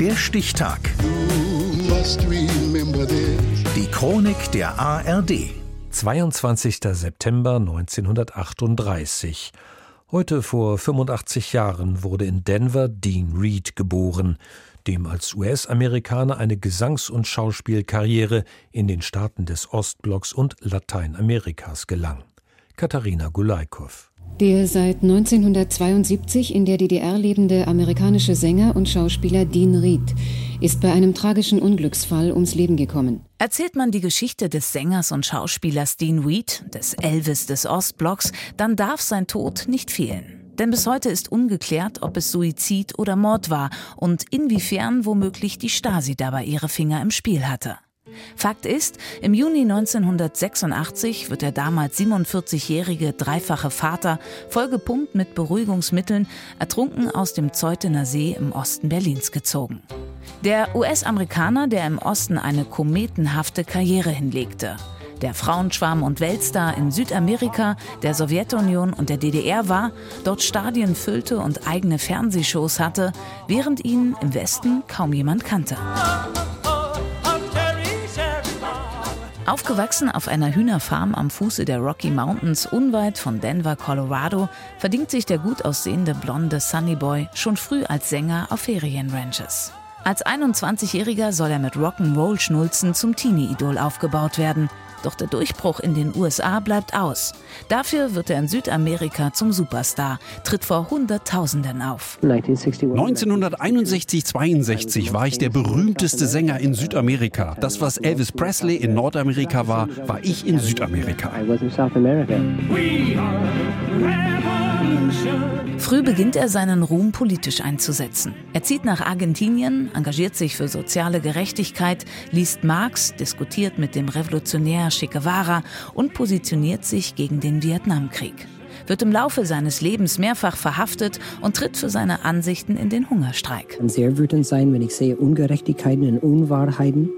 Der Stichtag. Die Chronik der ARD. 22. September 1938. Heute vor 85 Jahren wurde in Denver Dean Reed geboren, dem als US-Amerikaner eine Gesangs- und Schauspielkarriere in den Staaten des Ostblocks und Lateinamerikas gelang. Katharina Gulaikow. Der seit 1972 in der DDR lebende amerikanische Sänger und Schauspieler Dean Reed ist bei einem tragischen Unglücksfall ums Leben gekommen. Erzählt man die Geschichte des Sängers und Schauspielers Dean Reed, des Elvis des Ostblocks, dann darf sein Tod nicht fehlen. Denn bis heute ist ungeklärt, ob es Suizid oder Mord war und inwiefern womöglich die Stasi dabei ihre Finger im Spiel hatte. Fakt ist, im Juni 1986 wird der damals 47-jährige dreifache Vater, vollgepumpt mit Beruhigungsmitteln, ertrunken aus dem Zeutener See im Osten Berlins gezogen. Der US-Amerikaner, der im Osten eine kometenhafte Karriere hinlegte, der Frauenschwarm und Weltstar in Südamerika, der Sowjetunion und der DDR war, dort Stadien füllte und eigene Fernsehshows hatte, während ihn im Westen kaum jemand kannte. Aufgewachsen auf einer Hühnerfarm am Fuße der Rocky Mountains unweit von Denver, Colorado, verdingt sich der gut aussehende blonde Sunny Boy schon früh als Sänger auf Ferienranches. Als 21-Jähriger soll er mit Rock'n'Roll-Schnulzen zum Teenie-Idol aufgebaut werden. Doch der Durchbruch in den USA bleibt aus. Dafür wird er in Südamerika zum Superstar, tritt vor Hunderttausenden auf. 1961-62 war ich der berühmteste Sänger in Südamerika. Das, was Elvis Presley in Nordamerika war, war ich in Südamerika. Früh beginnt er seinen Ruhm politisch einzusetzen. Er zieht nach Argentinien, engagiert sich für soziale Gerechtigkeit, liest Marx, diskutiert mit dem Revolutionär Che Guevara und positioniert sich gegen den Vietnamkrieg. Wird im Laufe seines Lebens mehrfach verhaftet und tritt für seine Ansichten in den Hungerstreik. Sehr wütend sein, wenn ich sehe Ungerechtigkeiten und Unwahrheiten.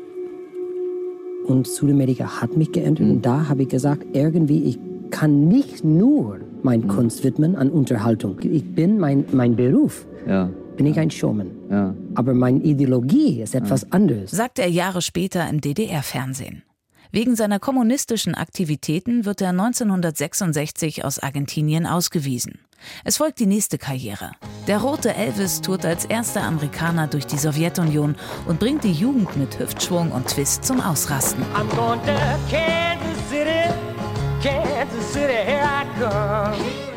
Und Südamerika hat mich geändert. Und da habe ich gesagt, irgendwie, ich kann nicht nur mein Kunst widmen an Unterhaltung. Ich bin mein, mein Beruf. Ja. Bin ich ein Showman. Ja. Aber meine Ideologie ist etwas ja. anderes. Sagt er Jahre später im DDR-Fernsehen. Wegen seiner kommunistischen Aktivitäten wird er 1966 aus Argentinien ausgewiesen. Es folgt die nächste Karriere. Der rote Elvis tourt als erster Amerikaner durch die Sowjetunion und bringt die Jugend mit Hüftschwung und Twist zum Ausrasten.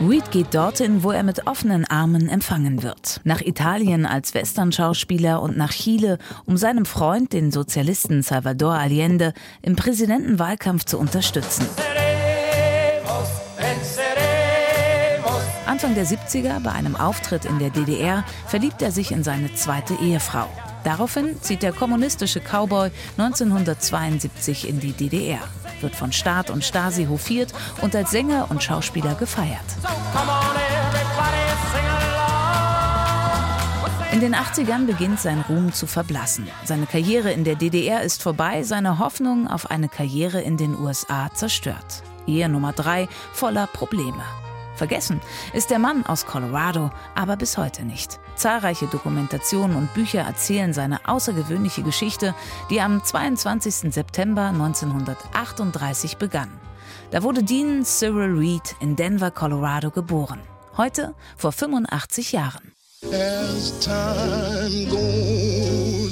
Reed geht dorthin, wo er mit offenen Armen empfangen wird. Nach Italien als Westernschauspieler und nach Chile, um seinem Freund, den Sozialisten Salvador Allende, im Präsidentenwahlkampf zu unterstützen. Anfang der 70er, bei einem Auftritt in der DDR, verliebt er sich in seine zweite Ehefrau. Daraufhin zieht der kommunistische Cowboy 1972 in die DDR, wird von Staat und Stasi hofiert und als Sänger und Schauspieler gefeiert. In den 80ern beginnt sein Ruhm zu verblassen. Seine Karriere in der DDR ist vorbei, seine Hoffnung auf eine Karriere in den USA zerstört. Ehe Nummer drei voller Probleme. Vergessen ist der Mann aus Colorado, aber bis heute nicht. Zahlreiche Dokumentationen und Bücher erzählen seine außergewöhnliche Geschichte, die am 22. September 1938 begann. Da wurde Dean Cyril Reed in Denver, Colorado geboren. Heute vor 85 Jahren.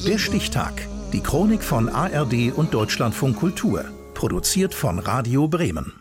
Der Stichtag. Die Chronik von ARD und Deutschlandfunk Kultur. Produziert von Radio Bremen.